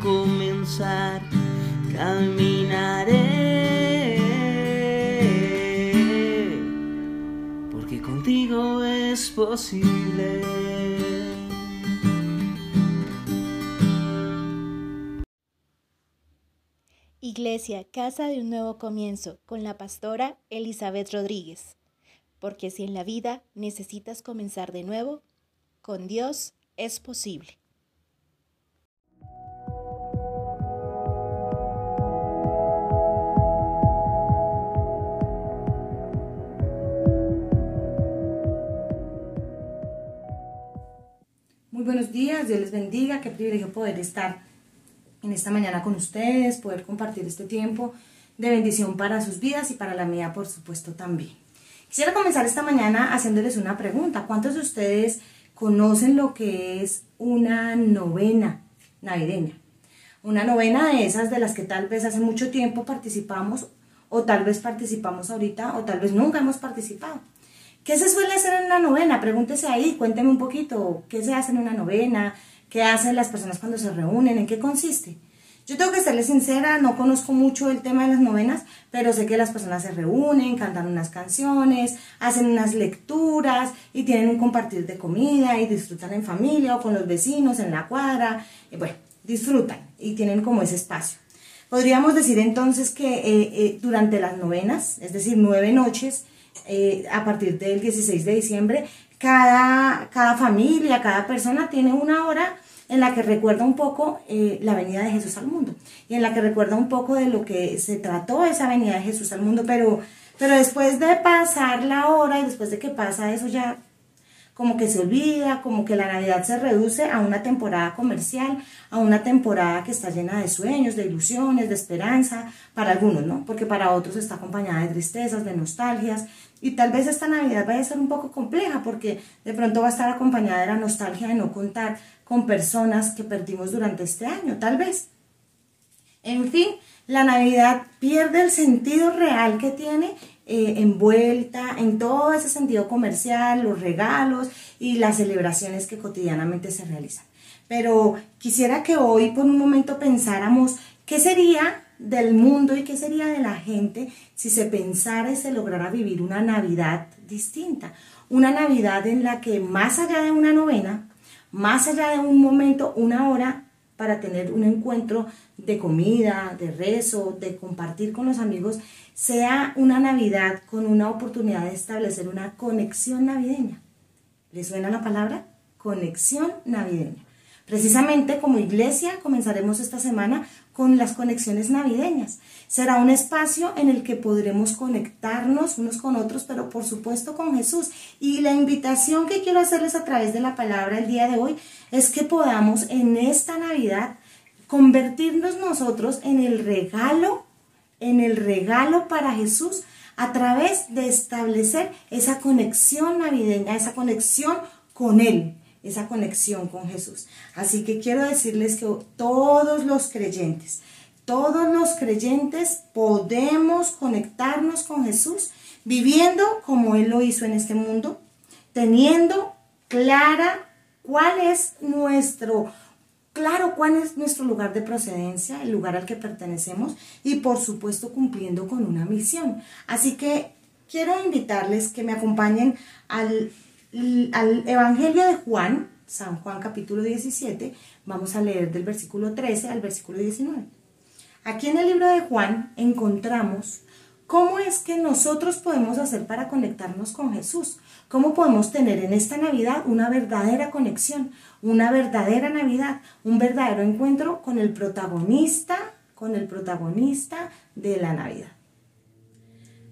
comenzar caminaré porque contigo es posible Iglesia, Casa de un Nuevo Comienzo, con la pastora Elizabeth Rodríguez. Porque si en la vida necesitas comenzar de nuevo, con Dios es posible. Dios les bendiga, qué privilegio poder estar en esta mañana con ustedes, poder compartir este tiempo de bendición para sus vidas y para la mía, por supuesto, también. Quisiera comenzar esta mañana haciéndoles una pregunta. ¿Cuántos de ustedes conocen lo que es una novena navideña? Una novena de esas de las que tal vez hace mucho tiempo participamos o tal vez participamos ahorita o tal vez nunca hemos participado. ¿Qué se suele hacer en una novena? Pregúntese ahí, cuénteme un poquito, ¿qué se hace en una novena? ¿Qué hacen las personas cuando se reúnen? ¿En qué consiste? Yo tengo que serles sincera, no conozco mucho el tema de las novenas, pero sé que las personas se reúnen, cantan unas canciones, hacen unas lecturas y tienen un compartir de comida y disfrutan en familia o con los vecinos en la cuadra. Y bueno, disfrutan y tienen como ese espacio. Podríamos decir entonces que eh, eh, durante las novenas, es decir, nueve noches, eh, a partir del 16 de diciembre, cada, cada familia, cada persona tiene una hora en la que recuerda un poco eh, la venida de Jesús al mundo y en la que recuerda un poco de lo que se trató esa venida de Jesús al mundo, pero, pero después de pasar la hora y después de que pasa eso ya como que se olvida, como que la Navidad se reduce a una temporada comercial, a una temporada que está llena de sueños, de ilusiones, de esperanza, para algunos, ¿no? Porque para otros está acompañada de tristezas, de nostalgias, y tal vez esta Navidad vaya a ser un poco compleja porque de pronto va a estar acompañada de la nostalgia de no contar con personas que perdimos durante este año, tal vez. En fin, la Navidad pierde el sentido real que tiene eh, envuelta en todo ese sentido comercial, los regalos y las celebraciones que cotidianamente se realizan. Pero quisiera que hoy por un momento pensáramos qué sería del mundo y qué sería de la gente si se pensara y se lograra vivir una Navidad distinta. Una Navidad en la que más allá de una novena, más allá de un momento, una hora para tener un encuentro de comida, de rezo, de compartir con los amigos, sea una Navidad con una oportunidad de establecer una conexión navideña. ¿Le suena la palabra? Conexión navideña. Precisamente como iglesia comenzaremos esta semana con las conexiones navideñas. Será un espacio en el que podremos conectarnos unos con otros, pero por supuesto con Jesús. Y la invitación que quiero hacerles a través de la palabra el día de hoy es que podamos en esta Navidad convertirnos nosotros en el regalo, en el regalo para Jesús a través de establecer esa conexión navideña, esa conexión con Él esa conexión con Jesús. Así que quiero decirles que todos los creyentes, todos los creyentes podemos conectarnos con Jesús viviendo como Él lo hizo en este mundo, teniendo clara cuál es nuestro, claro cuál es nuestro lugar de procedencia, el lugar al que pertenecemos y por supuesto cumpliendo con una misión. Así que quiero invitarles que me acompañen al al Evangelio de Juan, San Juan capítulo 17, vamos a leer del versículo 13 al versículo 19. Aquí en el libro de Juan encontramos cómo es que nosotros podemos hacer para conectarnos con Jesús, cómo podemos tener en esta Navidad una verdadera conexión, una verdadera Navidad, un verdadero encuentro con el protagonista, con el protagonista de la Navidad.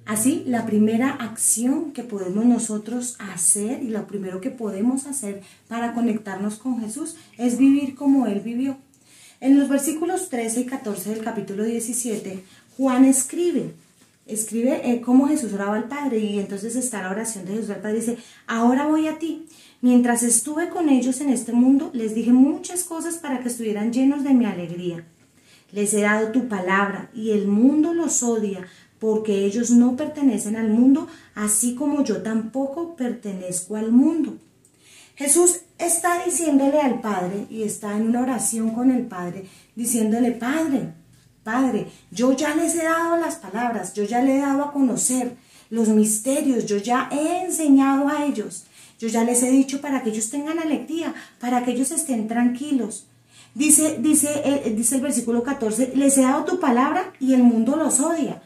Así, la primera acción que podemos nosotros hacer y lo primero que podemos hacer para conectarnos con Jesús es vivir como Él vivió. En los versículos 13 y 14 del capítulo 17, Juan escribe, escribe eh, cómo Jesús oraba al Padre y entonces está la oración de Jesús al Padre, dice, ahora voy a ti. Mientras estuve con ellos en este mundo, les dije muchas cosas para que estuvieran llenos de mi alegría. Les he dado tu palabra y el mundo los odia porque ellos no pertenecen al mundo, así como yo tampoco pertenezco al mundo. Jesús está diciéndole al Padre y está en una oración con el Padre, diciéndole, Padre, Padre, yo ya les he dado las palabras, yo ya le he dado a conocer los misterios, yo ya he enseñado a ellos, yo ya les he dicho para que ellos tengan alegría, para que ellos estén tranquilos. Dice, dice, eh, dice el versículo 14, les he dado tu palabra y el mundo los odia.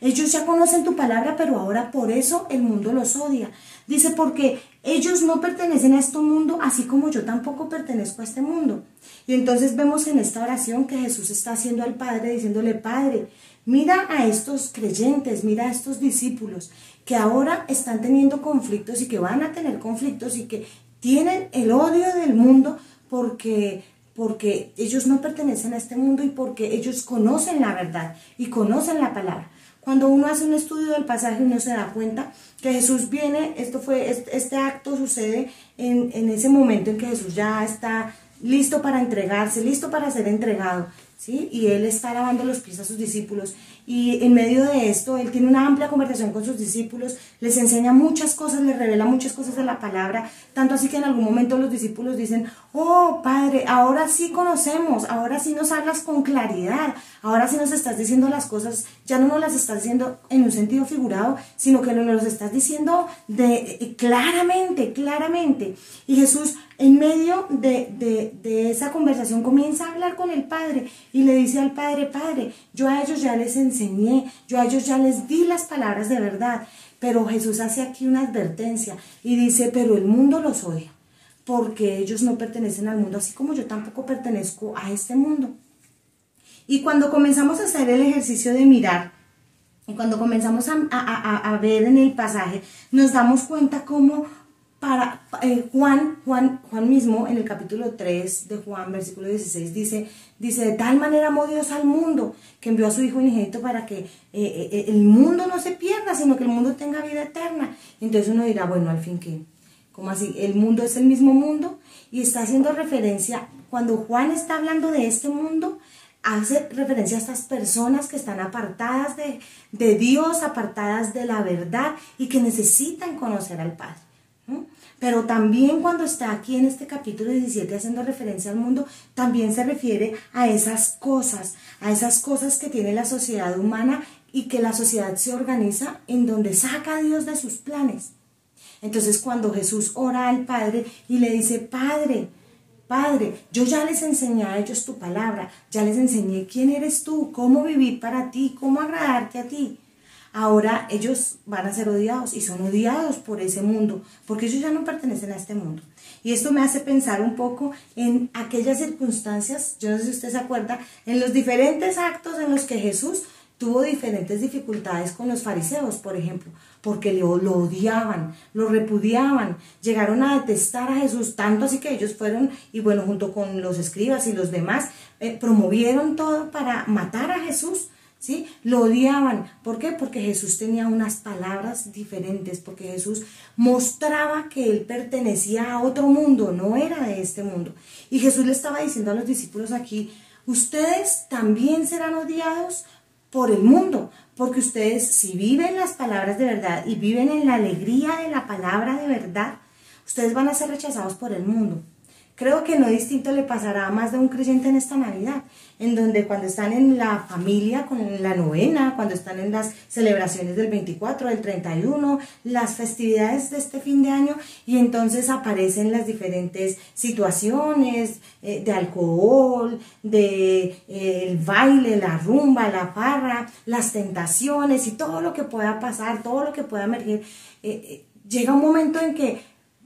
Ellos ya conocen tu palabra, pero ahora por eso el mundo los odia. Dice, porque ellos no pertenecen a este mundo, así como yo tampoco pertenezco a este mundo. Y entonces vemos en esta oración que Jesús está haciendo al Padre, diciéndole, Padre, mira a estos creyentes, mira a estos discípulos que ahora están teniendo conflictos y que van a tener conflictos y que tienen el odio del mundo porque porque ellos no pertenecen a este mundo y porque ellos conocen la verdad y conocen la palabra. Cuando uno hace un estudio del pasaje, uno se da cuenta que Jesús viene, esto fue, este, acto sucede en, en ese momento en que Jesús ya está listo para entregarse, listo para ser entregado. Y él está lavando los pies a sus discípulos. Y en medio de esto, él tiene una amplia conversación con sus discípulos, les enseña muchas cosas, les revela muchas cosas de la palabra, tanto así que en algún momento los discípulos dicen, oh Padre, ahora sí conocemos, ahora sí nos hablas con claridad, ahora sí nos estás diciendo las cosas, ya no nos las estás diciendo en un sentido figurado, sino que nos las estás diciendo de, eh, claramente, claramente. Y Jesús en medio de, de, esa conversación comienza a hablar con el Padre y le dice al Padre, Padre, yo a ellos ya les enseñé, yo a ellos ya les di las palabras de verdad, pero Jesús hace aquí una advertencia y dice, pero el mundo los odia, porque ellos no pertenecen al mundo, así como yo tampoco pertenezco a este mundo. Y cuando comenzamos a hacer el ejercicio de mirar, y cuando comenzamos a, a ver en el pasaje, nos damos cuenta cómo para eh, Juan, Juan, Juan mismo en el capítulo 3 de Juan, versículo 16, dice, dice, de tal manera amó Dios al mundo que envió a su Hijo unigénito para que eh, eh, el mundo no se pierda, sino que el mundo tenga vida eterna. Entonces uno dirá, bueno, al fin que, ¿cómo así? El mundo es el mismo mundo y está haciendo referencia, cuando Juan está hablando de este mundo, hace referencia a estas personas que están apartadas de, de Dios, apartadas de la verdad y que necesitan conocer al Padre. Pero también cuando está aquí en este capítulo 17 haciendo referencia al mundo, también se refiere a esas cosas, a esas cosas que tiene la sociedad humana y que la sociedad se organiza en donde saca a Dios de sus planes. Entonces cuando Jesús ora al Padre y le dice, Padre, Padre, yo ya les enseñé a ellos tu palabra, ya les enseñé quién eres tú, cómo vivir para ti, cómo agradarte a ti ahora ellos van a ser odiados y son odiados por ese mundo, porque ellos ya no pertenecen a este mundo. Y esto me hace pensar un poco en aquellas circunstancias, yo no sé si usted se acuerda, en los diferentes actos en los que Jesús tuvo diferentes dificultades con los fariseos, por ejemplo, porque lo, odiaban, lo repudiaban, llegaron a detestar a Jesús, tanto así que ellos fueron, y bueno, junto con los escribas y los demás, eh, promovieron todo para matar a Jesús. ¿Sí? Lo odiaban. ¿Por qué? Porque Jesús tenía unas palabras diferentes, porque Jesús mostraba que él pertenecía a otro mundo, no era de este mundo. Y Jesús le estaba diciendo a los discípulos aquí, ustedes también serán odiados por el mundo, porque ustedes si viven las palabras de verdad y viven en la alegría de la palabra de verdad, ustedes van a ser rechazados por el mundo. Creo que no distinto le pasará a más de un creyente en esta Navidad, en donde cuando están en la familia, con la novena, cuando están en las celebraciones del 24, del 31, las festividades de este fin de año, y entonces aparecen las diferentes situaciones eh, de alcohol, de eh, el baile, la rumba, la parra, las tentaciones y todo lo que pueda pasar, todo lo que pueda emerger. Eh, llega un momento en que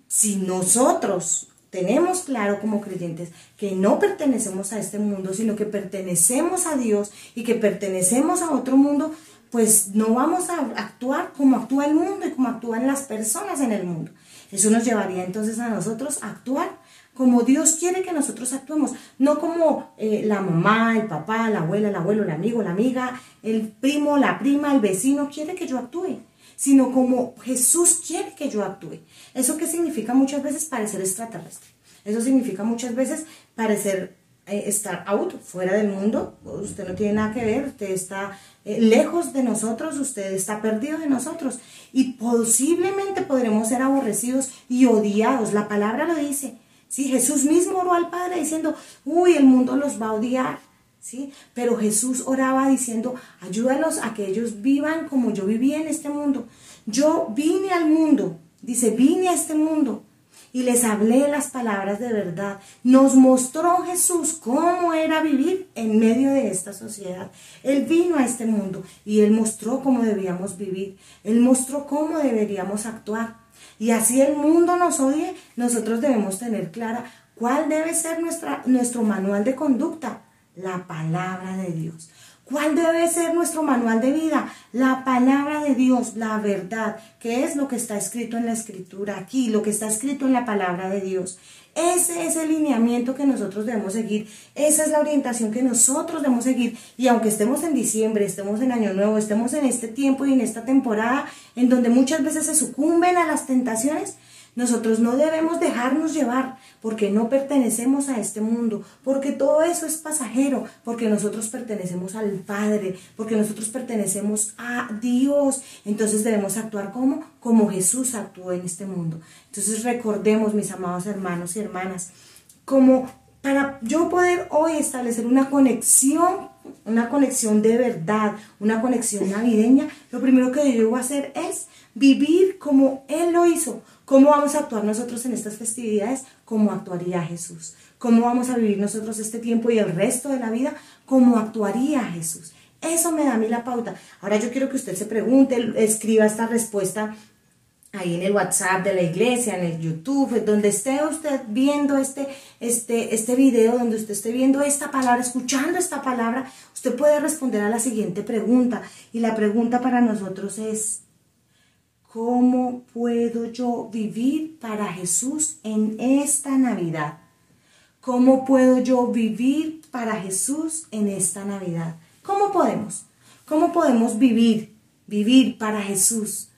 si nosotros tenemos claro como creyentes que no pertenecemos a este mundo, sino que pertenecemos a Dios y que pertenecemos a otro mundo, pues no vamos a actuar como actúa el mundo y como actúan las personas en el mundo. Eso nos llevaría entonces a nosotros a actuar como Dios quiere que nosotros actuemos, no como eh, la mamá, el papá, la abuela, el abuelo, el amigo, la amiga, el primo, la prima, el vecino quiere que yo actúe, sino como Jesús quiere que yo actúe. ¿Eso qué significa muchas veces parecer extraterrestre? Eso significa muchas veces parecer eh, estar out, fuera del mundo. Usted no tiene nada que ver, usted está eh, lejos de nosotros, usted está perdido de nosotros. Y posiblemente podremos ser aborrecidos y odiados. La palabra lo dice. Sí, Jesús mismo oró al Padre diciendo, uy, el mundo los va a odiar. ¿Sí? Pero Jesús oraba diciendo, ayúdalos a que ellos vivan como yo viví en este mundo. Yo vine al mundo, dice, vine a este mundo y les hablé las palabras de verdad. Nos mostró Jesús cómo era vivir en medio de esta sociedad. Él vino a este mundo y él mostró cómo debíamos vivir. Él mostró cómo deberíamos actuar. Y así el mundo nos odie, nosotros debemos tener clara cuál debe ser nuestra, nuestro manual de conducta, la palabra de Dios. ¿Cuál debe ser nuestro manual de vida? La palabra de Dios, la verdad, que es lo que está escrito en la escritura aquí, lo que está escrito en la palabra de Dios. Ese es el lineamiento que nosotros debemos seguir, esa es la orientación que nosotros debemos seguir. Y aunque estemos en diciembre, estemos en Año Nuevo, estemos en este tiempo y en esta temporada en donde muchas veces se sucumben a las tentaciones, nosotros no debemos dejarnos llevar porque no pertenecemos a este mundo, porque todo eso es pasajero, porque nosotros pertenecemos al Padre, porque nosotros pertenecemos a Dios. Entonces debemos actuar como como Jesús actuó en este mundo. Entonces recordemos, mis amados hermanos y hermanas, como para yo poder hoy establecer una conexión, una conexión de verdad, una conexión navideña, lo primero que yo debo hacer es vivir como Él lo hizo, ¿Cómo vamos a actuar nosotros en estas festividades? ¿Cómo actuaría Jesús? ¿Cómo vamos a vivir nosotros este tiempo y el resto de la vida? ¿Cómo actuaría Jesús? Eso me da a mí la pauta. Ahora yo quiero que usted se pregunte, escriba esta respuesta ahí en el WhatsApp de la iglesia, en el YouTube, donde esté usted viendo este, este, este video, donde usted esté viendo esta palabra, escuchando esta palabra, usted puede responder a la siguiente pregunta. Y la pregunta para nosotros es, ¿Cómo puedo yo vivir para Jesús en esta Navidad? ¿Cómo puedo yo vivir para Jesús en esta Navidad? ¿Cómo podemos? ¿Cómo podemos vivir, vivir para Jesús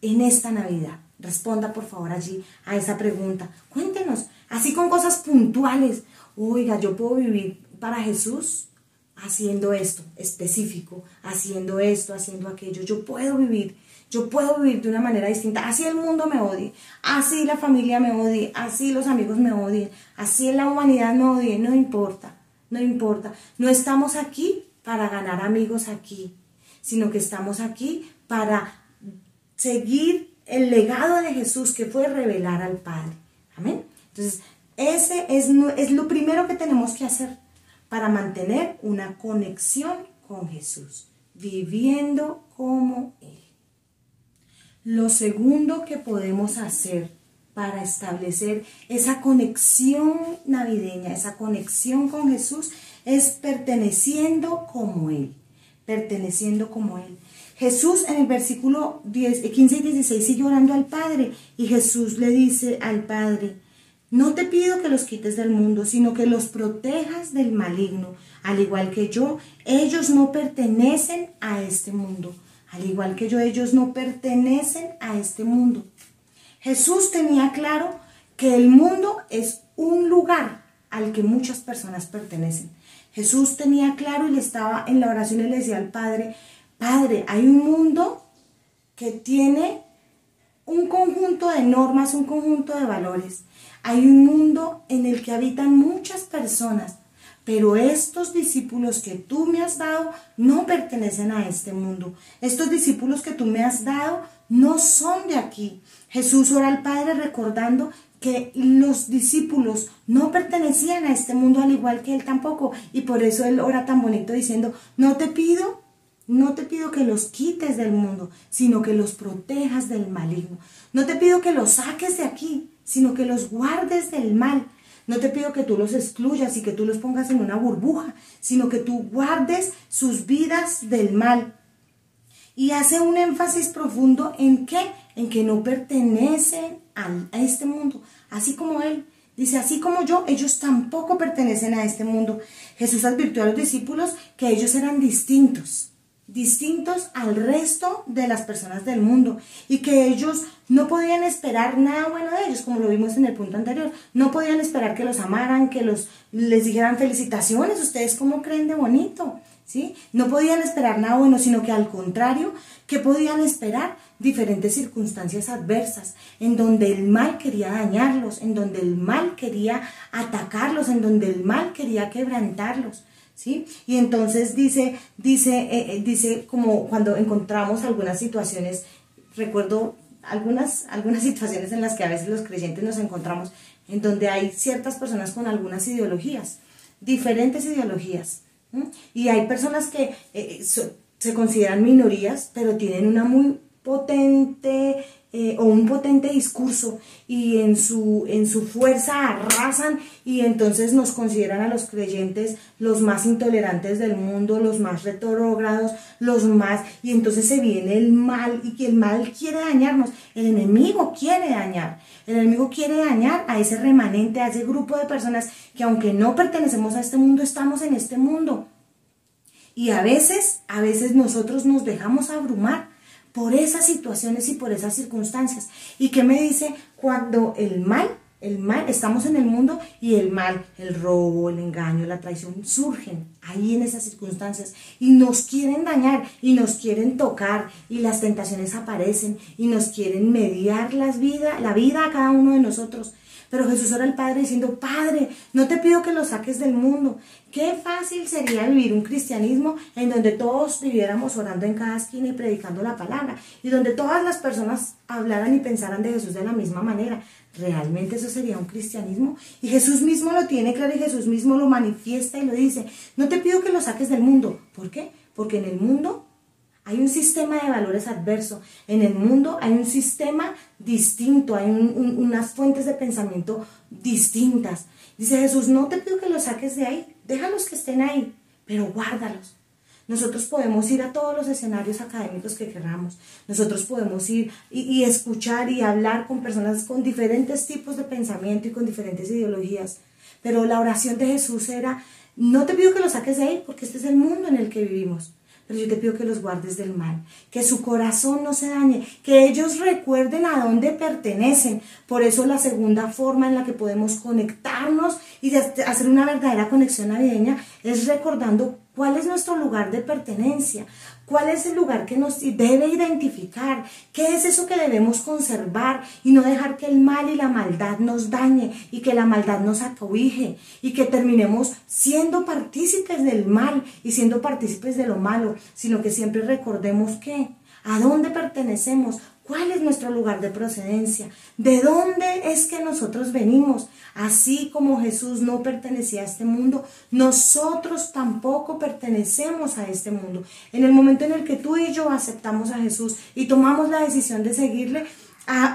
en esta Navidad? Responda por favor allí a esa pregunta. Cuéntenos, así con cosas puntuales. Oiga, yo puedo vivir para Jesús haciendo esto específico, haciendo esto, haciendo aquello. Yo puedo vivir yo puedo vivir de una manera distinta. Así el mundo me odie, así la familia me odie, así los amigos me odien, así la humanidad me odie. No importa, no importa. No estamos aquí para ganar amigos aquí, sino que estamos aquí para seguir el legado de Jesús que fue revelar al Padre. Amén. Entonces, ese es, es lo primero que tenemos que hacer para mantener una conexión con Jesús, viviendo como Él. Lo segundo que podemos hacer para establecer esa conexión navideña, esa conexión con Jesús, es perteneciendo como Él, perteneciendo como Él. Jesús en el versículo 10, 15 y 16 sigue orando al Padre y Jesús le dice al Padre, no te pido que los quites del mundo, sino que los protejas del maligno. Al igual que yo, ellos no pertenecen a este mundo al igual que yo, ellos no pertenecen a este mundo. Jesús tenía claro que el mundo es un lugar al que muchas personas pertenecen. Jesús tenía claro y le estaba en la oración y le decía al Padre, Padre, hay un mundo que tiene un conjunto de normas, un conjunto de valores. Hay un mundo en el que habitan muchas personas pero estos discípulos que tú me has dado no pertenecen a este mundo. Estos discípulos que tú me has dado no son de aquí. Jesús ora al Padre recordando que los discípulos no pertenecían a este mundo al igual que él tampoco. Y por eso él ora tan bonito diciendo, no te pido, no te pido que los quites del mundo, sino que los protejas del maligno. No te pido que los saques de aquí, sino que los guardes del mal. No te pido que tú los excluyas y que tú los pongas en una burbuja, sino que tú guardes sus vidas del mal. y hace un énfasis profundo en qué, en que no pertenecen a, este mundo, así como Él. Dice, así como yo, ellos tampoco pertenecen a este mundo. Jesús advirtió a los discípulos que ellos eran distintos, distintos al resto de las personas del mundo y que ellos no podían esperar nada bueno de ellos, como lo vimos en el punto anterior. No podían esperar que los amaran, que los, les dijeran felicitaciones, ustedes cómo creen de bonito. No podían esperar nada bueno, sino que al contrario, que podían esperar? Diferentes circunstancias adversas, en donde el mal quería dañarlos, en donde el mal quería atacarlos, en donde el mal quería quebrantarlos. ¿Sí? Y entonces dice, dice, eh, eh, dice como cuando encontramos algunas situaciones, recuerdo algunas, algunas situaciones en las que a veces los creyentes nos encontramos, en donde hay ciertas personas con algunas ideologías, diferentes ideologías, y hay personas que eh, se consideran minorías, pero tienen una muy potente eh, o un potente discurso y en su, en su fuerza arrasan y entonces nos consideran a los creyentes los más intolerantes del mundo, los más retrógrados, los más, y entonces se viene el mal y que el mal quiere dañarnos, el enemigo quiere dañar, el enemigo quiere dañar a ese remanente, a ese grupo de personas que aunque no pertenecemos a este mundo, estamos en este mundo. Y a veces, a veces nosotros nos dejamos abrumar por esas situaciones y por esas circunstancias. ¿Y qué me dice cuando el mal, el mal, estamos en el mundo y el mal, el robo, el engaño, la traición surgen ahí en esas circunstancias y nos quieren dañar y nos quieren tocar y las tentaciones aparecen y nos quieren mediar las vida, la vida a cada uno de nosotros. Pero Jesús era el Padre diciendo, Padre, no te pido que lo saques del mundo. Qué fácil sería vivir un cristianismo en donde todos viviéramos orando en cada esquina y predicando la palabra y donde todas las personas hablaran y pensaran de Jesús de la misma manera. ¿Realmente eso sería un cristianismo? Y Jesús mismo lo tiene claro y Jesús mismo lo manifiesta y lo dice. No te pido que lo saques del mundo. ¿Por qué? Porque en el mundo hay un sistema de valores adverso. En el mundo hay un sistema distinto, hay unas fuentes de pensamiento distintas. Dice Jesús, no te pido que los saques de ahí, déjalos que estén ahí, pero guárdalos. Nosotros podemos ir a todos los escenarios académicos que queramos. Nosotros podemos ir y, y, escuchar y hablar con personas con diferentes tipos de pensamiento y con diferentes ideologías. Pero la oración de Jesús era, no te pido que los saques de ahí porque este es el mundo en el que vivimos pero yo te pido que los guardes del mal, que su corazón no se dañe, que ellos recuerden a dónde pertenecen. Por eso la segunda forma en la que podemos conectarnos y hacer una verdadera conexión navideña es recordando cuál es nuestro lugar de pertenencia, cuál es el lugar que nos debe identificar, qué es eso que debemos conservar y no dejar que el mal y la maldad nos dañe y que la maldad nos acobije y que terminemos siendo partícipes del mal y siendo partícipes de lo malo, sino que siempre recordemos que a dónde pertenecemos, ¿Cuál es nuestro lugar de procedencia? ¿De dónde es que nosotros venimos? Así como Jesús no pertenecía a este mundo, nosotros tampoco pertenecemos a este mundo. En el momento en el que tú y yo aceptamos a Jesús y tomamos la decisión de seguirle,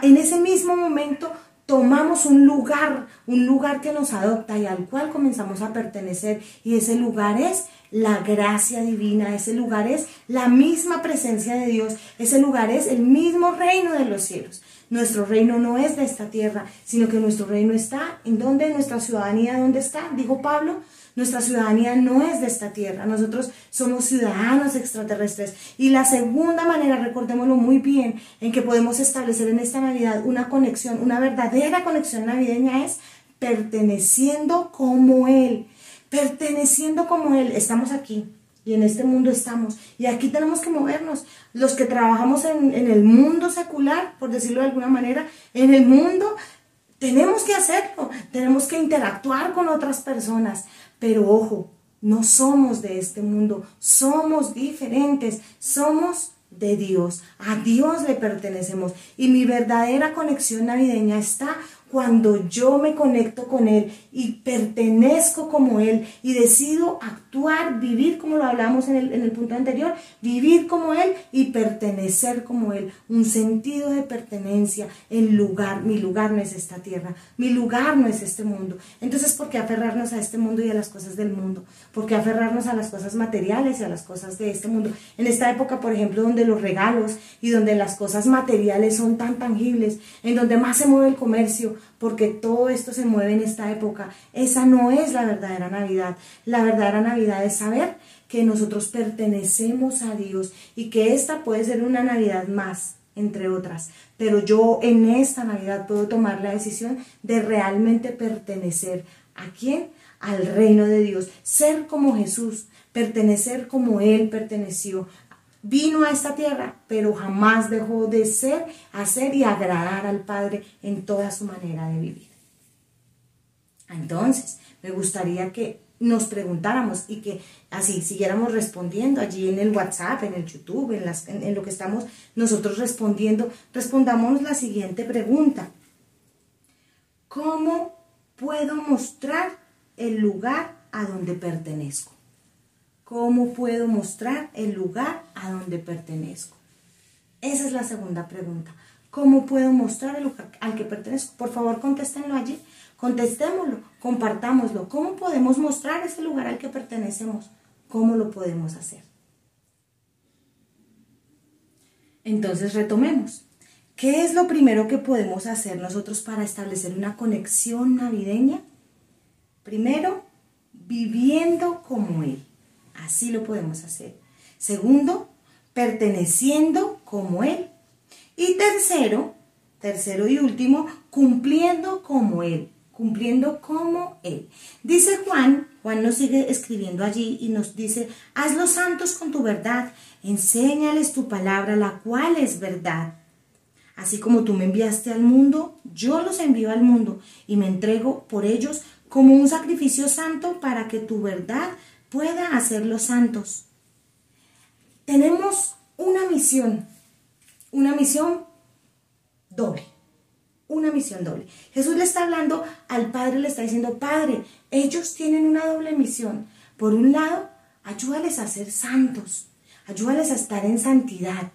en ese mismo momento tomamos un lugar, un lugar que nos adopta y al cual comenzamos a pertenecer. Y ese lugar es la gracia divina, ese lugar es la misma presencia de Dios, ese lugar es el mismo reino de los cielos. Nuestro reino no es de esta tierra, sino que nuestro reino está en donde nuestra ciudadanía, ¿dónde está? Dijo Pablo, nuestra ciudadanía no es de esta tierra, nosotros somos ciudadanos extraterrestres. Y la segunda manera, recordémoslo muy bien, en que podemos establecer en esta Navidad una conexión, una verdadera conexión navideña es perteneciendo como Él perteneciendo como Él, estamos aquí y en este mundo estamos. Y aquí tenemos que movernos. Los que trabajamos en, el mundo secular, por decirlo de alguna manera, en el mundo, tenemos que hacerlo, tenemos que interactuar con otras personas. Pero ojo, no somos de este mundo, somos diferentes, somos de Dios, a Dios le pertenecemos y mi verdadera conexión navideña está cuando yo me conecto con Él y pertenezco como Él y decido actuar actuar, vivir como lo hablamos en el, en el punto anterior, vivir como Él y pertenecer como Él. Un sentido de pertenencia en lugar, mi lugar no es esta tierra, mi lugar no es este mundo. Entonces, ¿por qué aferrarnos a este mundo y a las cosas del mundo? ¿Por qué aferrarnos a las cosas materiales y a las cosas de este mundo? En esta época, por ejemplo, donde los regalos y donde las cosas materiales son tan tangibles, en donde más se mueve el comercio, porque todo esto se mueve en esta época. Esa no es la verdadera Navidad. La verdadera Navidad es saber que nosotros pertenecemos a Dios y que esta puede ser una Navidad más, entre otras. Pero yo en esta Navidad puedo tomar la decisión de realmente pertenecer. ¿A quién? Al reino de Dios. Ser como Jesús, pertenecer como Él perteneció. Vino a esta tierra, pero jamás dejó de ser, hacer y agradar al Padre en toda su manera de vivir. Entonces, me gustaría que nos preguntáramos y que así siguiéramos respondiendo allí en el WhatsApp, en el YouTube, en, las, en, lo que estamos nosotros respondiendo, respondamos la siguiente pregunta. ¿Cómo puedo mostrar el lugar a donde pertenezco? ¿Cómo puedo mostrar el lugar a donde pertenezco? Esa es la segunda pregunta. ¿Cómo puedo mostrar el lugar al que pertenezco? Por favor, contéstenlo allí. Contestémoslo, compartámoslo. ¿Cómo podemos mostrar ese lugar al que pertenecemos? ¿Cómo lo podemos hacer? Entonces retomemos. ¿Qué es lo primero que podemos hacer nosotros para establecer una conexión navideña? Primero, viviendo como Él. Así lo podemos hacer. Segundo, perteneciendo como Él. Y tercero, tercero y último, cumpliendo como Él cumpliendo como Él. Dice Juan, Juan nos sigue escribiendo allí y nos dice, haz los santos con tu verdad, enséñales tu palabra, la cual es verdad. Así como tú me enviaste al mundo, yo los envío al mundo y me entrego por ellos como un sacrificio santo para que tu verdad pueda hacerlos santos. Tenemos una misión, una misión doble una misión doble. Jesús le está hablando al Padre, le está diciendo, Padre, ellos tienen una doble misión. Por un lado, ayúdales a ser santos, ayúdales a estar en santidad.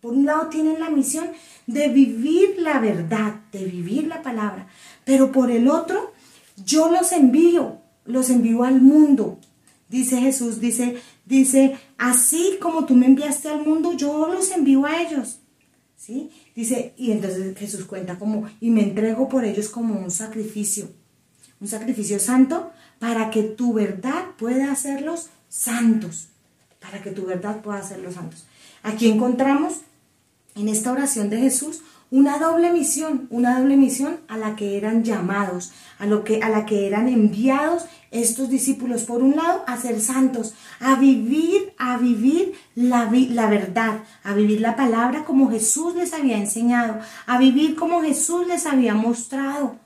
Por un lado tienen la misión de vivir la verdad, de vivir la palabra. Pero por el otro, yo los envío, los envío al mundo. Dice Jesús, dice, dice, así como tú me enviaste al mundo, yo los envío a ellos. ¿Sí? Dice, y entonces Jesús cuenta como, y me entrego por ellos como un sacrificio, un sacrificio santo para que tu verdad pueda hacerlos santos, para que tu verdad pueda hacerlos santos. Aquí encontramos en esta oración de Jesús una doble misión, una doble misión a la que eran llamados, a, lo que, a la que eran enviados estos discípulos, por un lado, a ser santos, a vivir, a vivir la, la verdad, a vivir la palabra como Jesús les había enseñado, a vivir como Jesús les había mostrado,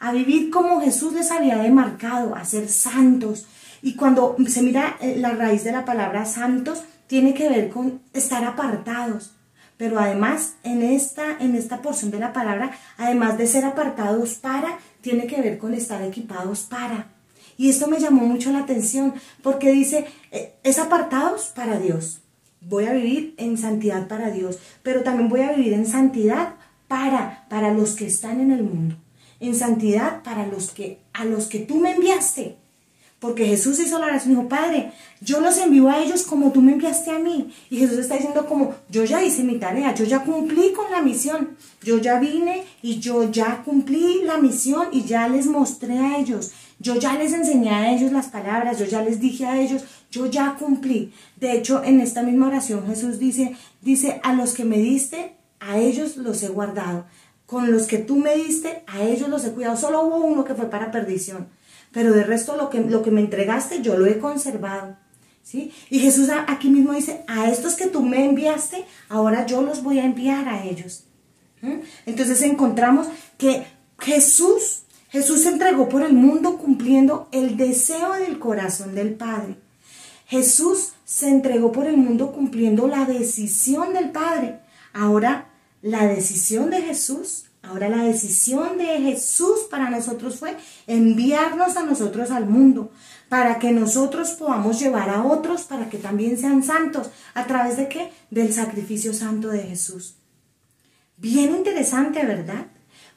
a vivir como Jesús les había demarcado, a ser santos. Y cuando se mira eh, la raíz de la palabra santos, tiene que ver con estar apartados, pero además en esta, en esta porción de la palabra, además de ser apartados para, tiene que ver con estar equipados para. Y esto me llamó mucho la atención porque dice, eh, es apartados para Dios. Voy a vivir en santidad para Dios, pero también voy a vivir en santidad para, para los que están en el mundo. En santidad para los que, a los que tú me enviaste. Porque Jesús hizo la oración y dijo, Padre, yo los envío a ellos como tú me enviaste a mí. Y Jesús está diciendo como, yo ya hice mi tarea, yo ya cumplí con la misión. Yo ya vine y yo ya cumplí la misión y ya les mostré a ellos. Yo ya les enseñé a ellos las palabras, yo ya les dije a ellos, yo ya cumplí. De hecho, en esta misma oración Jesús dice, dice, a los que me diste, a ellos los he guardado. Con los que tú me diste, a ellos los he cuidado. Solo hubo uno que fue para perdición pero de resto lo que, lo que me entregaste yo lo he conservado. ¿sí? Y Jesús aquí mismo dice, a estos que tú me enviaste, ahora yo los voy a enviar a ellos. Entonces encontramos que Jesús, Jesús se entregó por el mundo cumpliendo el deseo del corazón del Padre. Jesús se entregó por el mundo cumpliendo la decisión del Padre. Ahora, la decisión de Jesús Ahora la decisión de Jesús para nosotros fue enviarnos a nosotros al mundo, para que nosotros podamos llevar a otros para que también sean santos. ¿A través de qué? Del sacrificio santo de Jesús. Bien interesante, ¿verdad?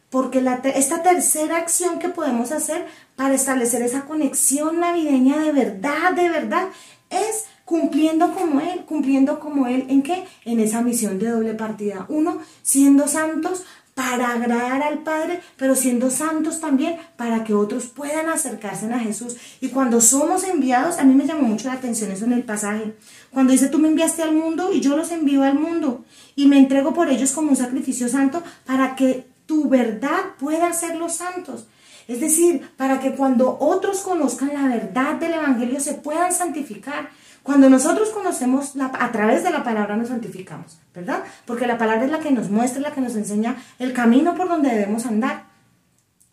Porque esta tercera acción que podemos hacer para establecer esa conexión navideña de verdad, de verdad, es cumpliendo como Él, cumpliendo como Él, ¿en qué? En esa misión de doble partida. Uno, siendo santos para agradar al Padre, pero siendo santos también para que otros puedan acercarse a Jesús. Y cuando somos enviados, a mí me llamó mucho la atención eso en el pasaje. Cuando dice, tú me enviaste al mundo y yo los envío al mundo y me entrego por ellos como un sacrificio santo para que tu verdad pueda hacerlos santos. Es decir, para que cuando otros conozcan la verdad del Evangelio se puedan santificar. Cuando nosotros conocemos a través de la palabra nos santificamos, ¿verdad? Porque la palabra es la que nos muestra, la que nos enseña el camino por donde debemos andar.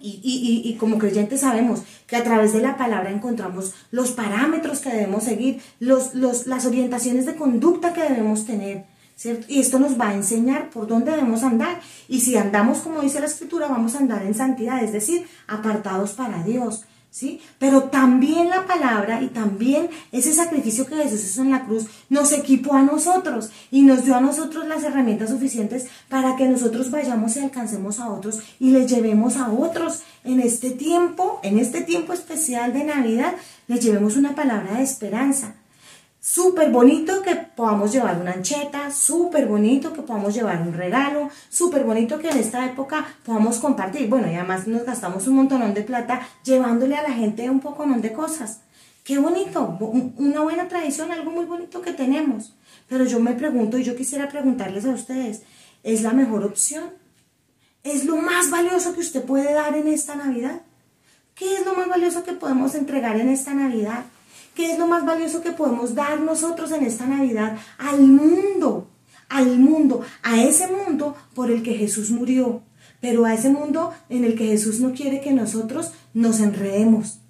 Y, como creyentes sabemos que a través de la palabra encontramos los parámetros que debemos seguir, los, las orientaciones de conducta que debemos tener. ¿cierto? Y esto nos va a enseñar por dónde debemos andar. Y si andamos como dice la escritura, vamos a andar en santidad, es decir, apartados para Dios. ¿Sí? Pero también la palabra y también ese sacrificio que Jesús hizo en la cruz nos equipó a nosotros y nos dio a nosotros las herramientas suficientes para que nosotros vayamos y alcancemos a otros y les llevemos a otros en este tiempo, en este tiempo especial de Navidad, les llevemos una palabra de esperanza. Súper bonito que podamos llevar una ancheta, súper bonito que podamos llevar un regalo, súper bonito que en esta época podamos compartir. Bueno, y además nos gastamos un montonón de plata llevándole a la gente un poco de cosas. Qué bonito, una buena tradición, algo muy bonito que tenemos. Pero yo me pregunto y yo quisiera preguntarles a ustedes, ¿es la mejor opción? ¿Es lo más valioso que usted puede dar en esta Navidad? ¿Qué es lo más valioso que podemos entregar en esta Navidad? ¿Qué es lo más valioso que podemos dar nosotros en esta Navidad al mundo? Al mundo, a ese mundo por el que Jesús murió, pero a ese mundo en el que Jesús no quiere que nosotros nos enredemos.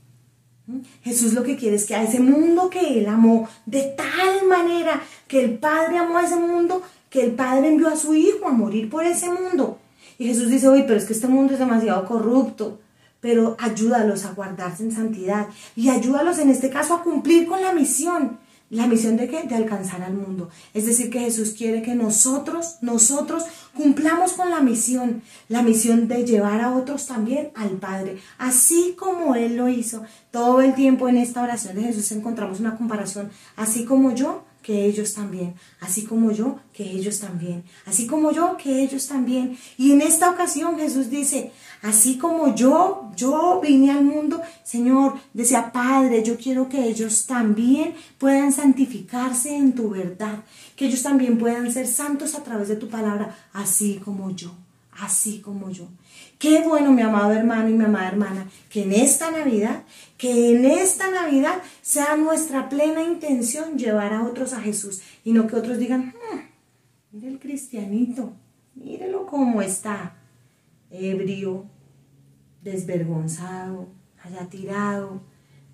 ¿Mm? Jesús lo que quiere es que a ese mundo que Él amó de tal manera que el Padre amó a ese mundo, que el Padre envió a su Hijo a morir por ese mundo. Y Jesús dice, oye, pero es que este mundo es demasiado corrupto, pero ayúdalos a guardarse en santidad y ayúdalos en este caso a cumplir con la misión. ¿La misión de qué? De alcanzar al mundo. Es decir, que Jesús quiere que nosotros, nosotros cumplamos con la misión, la misión de llevar a otros también al Padre, así como Él lo hizo. Todo el tiempo en esta oración de Jesús encontramos una comparación, así como yo, que ellos también, así como yo, que ellos también, así como yo, que ellos también. Y en esta ocasión Jesús dice, así como yo, yo vine al mundo, Señor, decía, Padre, yo quiero que ellos también puedan santificarse en tu verdad, que ellos también puedan ser santos a través de tu palabra, así como yo, así como yo. Qué bueno, mi amado hermano y mi amada hermana, que en esta Navidad, que en esta Navidad sea nuestra plena intención llevar a otros a Jesús y no que otros digan, hmm, mire el cristianito, mírelo cómo está, ebrio, desvergonzado, haya tirado.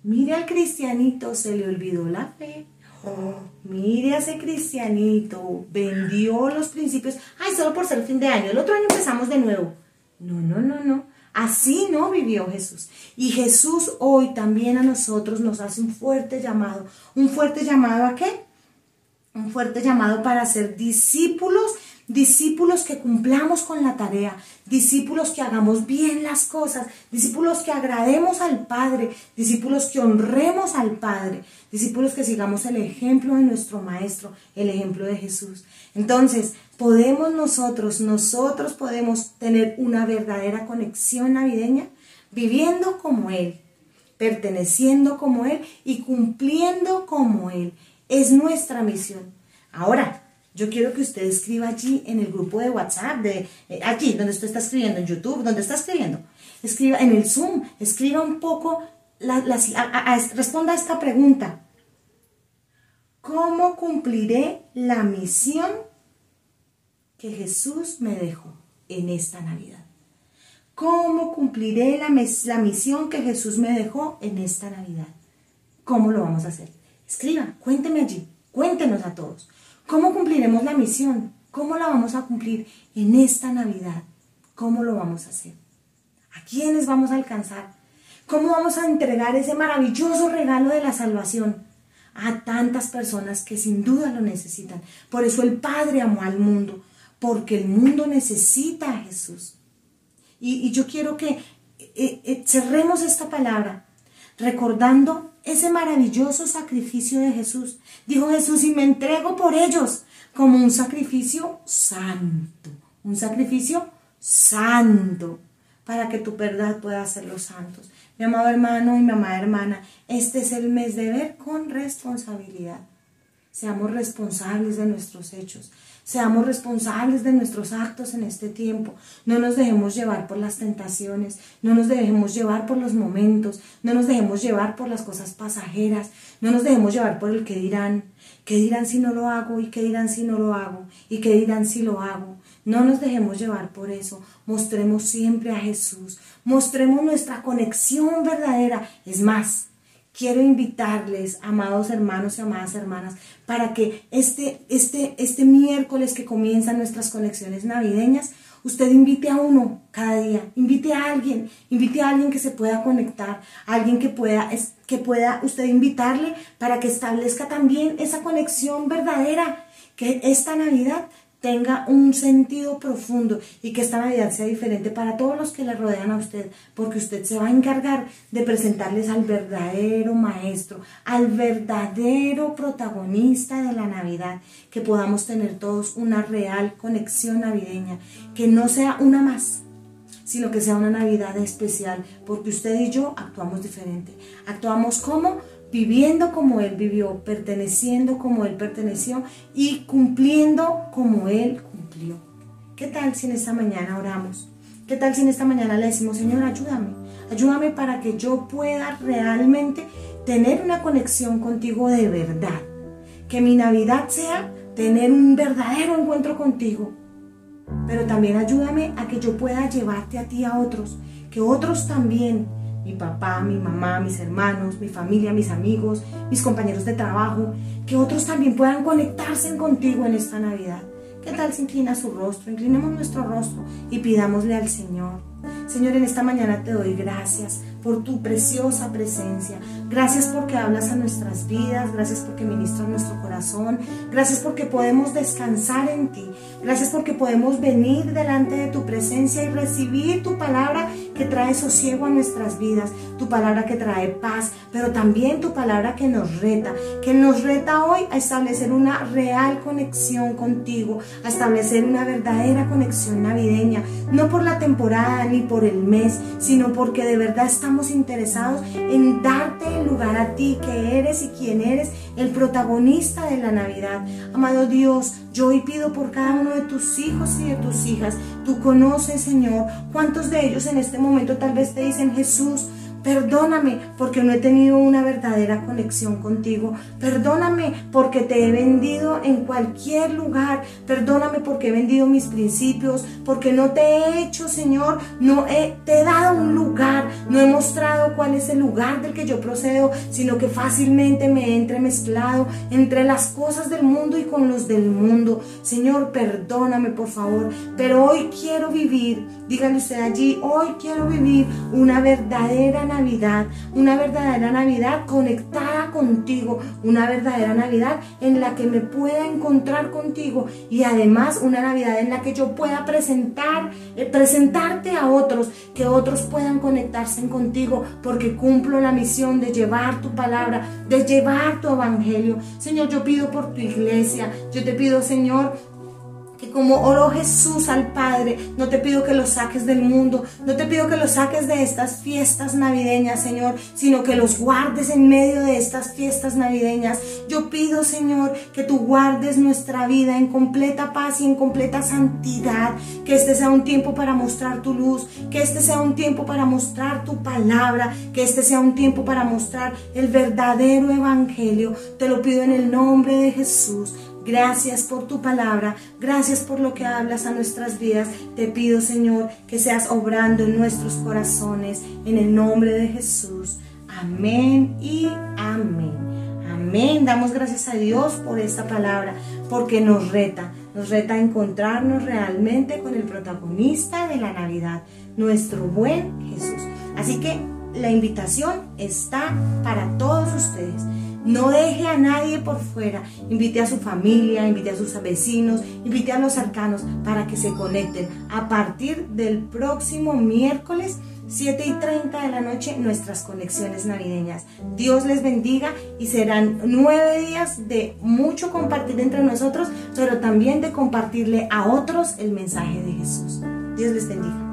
Mire al cristianito, se le olvidó la fe. Oh, mire a ese cristianito, vendió los principios. Ay, solo por ser fin de año. El otro año empezamos de nuevo. No, no, no, no. Así no vivió Jesús. Y Jesús hoy también a nosotros nos hace un fuerte llamado. ¿Un fuerte llamado a qué? Un fuerte llamado para ser discípulos discípulos que cumplamos con la tarea, discípulos que hagamos bien las cosas, discípulos que agrademos al Padre, discípulos que honremos al Padre, discípulos que sigamos el ejemplo de nuestro Maestro, el ejemplo de Jesús. Entonces, podemos nosotros, nosotros podemos tener una verdadera conexión navideña viviendo como Él, perteneciendo como Él y cumpliendo como Él. Es nuestra misión. Ahora, yo quiero que usted escriba allí en el grupo de WhatsApp, de eh, donde usted está escribiendo, en YouTube, donde está escribiendo. Escriba en el Zoom, escriba un poco, responda a esta pregunta. ¿Cómo cumpliré la misión que Jesús me dejó en esta Navidad? ¿Cómo cumpliré la, misión que Jesús me dejó en esta Navidad? ¿Cómo lo vamos a hacer? Escriba, cuénteme allí, cuéntenos a todos. ¿Cómo cumpliremos la misión? ¿Cómo la vamos a cumplir en esta Navidad? ¿Cómo lo vamos a hacer? ¿A quiénes vamos a alcanzar? ¿Cómo vamos a entregar ese maravilloso regalo de la salvación? A tantas personas que sin duda lo necesitan. Por eso el Padre amó al mundo, porque el mundo necesita a Jesús. Y, yo quiero que eh, eh, cerremos esta palabra recordando ese maravilloso sacrificio de Jesús. Dijo Jesús, y me entrego por ellos como un sacrificio santo, un sacrificio santo, para que tu verdad pueda los santos. Mi amado hermano y mi amada hermana, este es el mes de ver con responsabilidad. Seamos responsables de nuestros hechos. Seamos responsables de nuestros actos en este tiempo. No nos dejemos llevar por las tentaciones, no nos dejemos llevar por los momentos, no nos dejemos llevar por las cosas pasajeras, no nos dejemos llevar por el que dirán, qué dirán si no lo hago y qué dirán si no lo hago y qué dirán si lo hago. No nos dejemos llevar por eso. Mostremos siempre a Jesús. Mostremos nuestra conexión verdadera. Es más, quiero invitarles, amados hermanos y amadas hermanas, para que este, este, este miércoles que comienzan nuestras conexiones navideñas, usted invite a uno cada día, invite a alguien, invite a alguien que se pueda conectar, alguien que pueda, que pueda usted invitarle para que establezca también esa conexión verdadera, que esta Navidad tenga un sentido profundo y que esta Navidad sea diferente para todos los que le rodean a usted, porque usted se va a encargar de presentarles al verdadero maestro, al verdadero protagonista de la Navidad, que podamos tener todos una real conexión navideña, que no sea una más, sino que sea una Navidad especial, porque usted y yo actuamos diferente. Actuamos como viviendo como Él vivió, perteneciendo como Él perteneció y cumpliendo como Él cumplió. ¿Qué tal si en esta mañana oramos? ¿Qué tal si en esta mañana le decimos, Señor, ayúdame? Ayúdame para que yo pueda realmente tener una conexión contigo de verdad. Que mi Navidad sea tener un verdadero encuentro contigo. Pero también ayúdame a que yo pueda llevarte a ti a otros. Que otros también mi papá, mi mamá, mis hermanos, mi familia, mis amigos, mis compañeros de trabajo, que otros también puedan conectarse contigo en esta Navidad. ¿Qué tal si inclina su rostro? Inclinemos nuestro rostro y pidámosle al Señor. Señor, en esta mañana te doy gracias por tu preciosa presencia. Gracias porque hablas a nuestras vidas, gracias porque ministras nuestro corazón, gracias porque podemos descansar en ti, gracias porque podemos venir delante de tu presencia y recibir tu palabra que trae sosiego a nuestras vidas, tu palabra que trae paz, pero también tu palabra que nos reta, que nos reta hoy a establecer una real conexión contigo, a establecer una verdadera conexión navideña, no por la temporada ni por el mes, sino porque de verdad estamos interesados en darte el lugar a ti que eres y quien eres, el protagonista de la Navidad. Amado Dios, yo hoy pido por cada uno de tus hijos y de tus hijas. Tú conoces, Señor, cuántos de ellos en este momento tal vez te dicen, Jesús, Perdóname porque no he tenido una verdadera conexión contigo. Perdóname porque te he vendido en cualquier lugar. Perdóname porque he vendido mis principios, porque no te he hecho, Señor, no te he dado un lugar, no he mostrado cuál es el lugar del que yo procedo, sino que fácilmente me he entremezclado entre las cosas del mundo y con los del mundo. Señor, perdóname, por favor, pero hoy quiero vivir, dígale usted allí, hoy quiero vivir una verdadera Navidad, una verdadera Navidad conectada contigo, una verdadera Navidad en la que me pueda encontrar contigo y además una Navidad en la que yo pueda presentar, eh, presentarte a otros, que otros puedan conectarse contigo porque cumplo la misión de llevar tu palabra, de llevar tu evangelio. Señor, yo pido por tu iglesia, yo te pido, Señor, que como oro Jesús al Padre, no te pido que lo saques del mundo, no te pido que lo saques de estas fiestas navideñas, Señor, sino que los guardes en medio de estas fiestas navideñas. Yo pido, Señor, que tú guardes nuestra vida en completa paz y en completa santidad, que este sea un tiempo para mostrar tu luz, que este sea un tiempo para mostrar tu palabra, que este sea un tiempo para mostrar el verdadero evangelio. Te lo pido en el nombre de Jesús. Gracias por tu palabra, gracias por lo que hablas a nuestras vidas. Te pido, Señor, que seas obrando en nuestros corazones, en el nombre de Jesús. Amén y amén. Amén. Damos gracias a Dios por esta palabra, porque nos reta, nos reta a encontrarnos realmente con el protagonista de la Navidad, nuestro buen Jesús. Así que la invitación está para todos ustedes. No deje a nadie por fuera. Invite a su familia, invite a sus vecinos, invite a los cercanos para que se conecten. A partir del próximo miércoles, 7 y 30 de la noche, nuestras conexiones navideñas. Dios les bendiga y serán nueve días de mucho compartir entre nosotros, pero también de compartirle a otros el mensaje de Jesús. Dios les bendiga.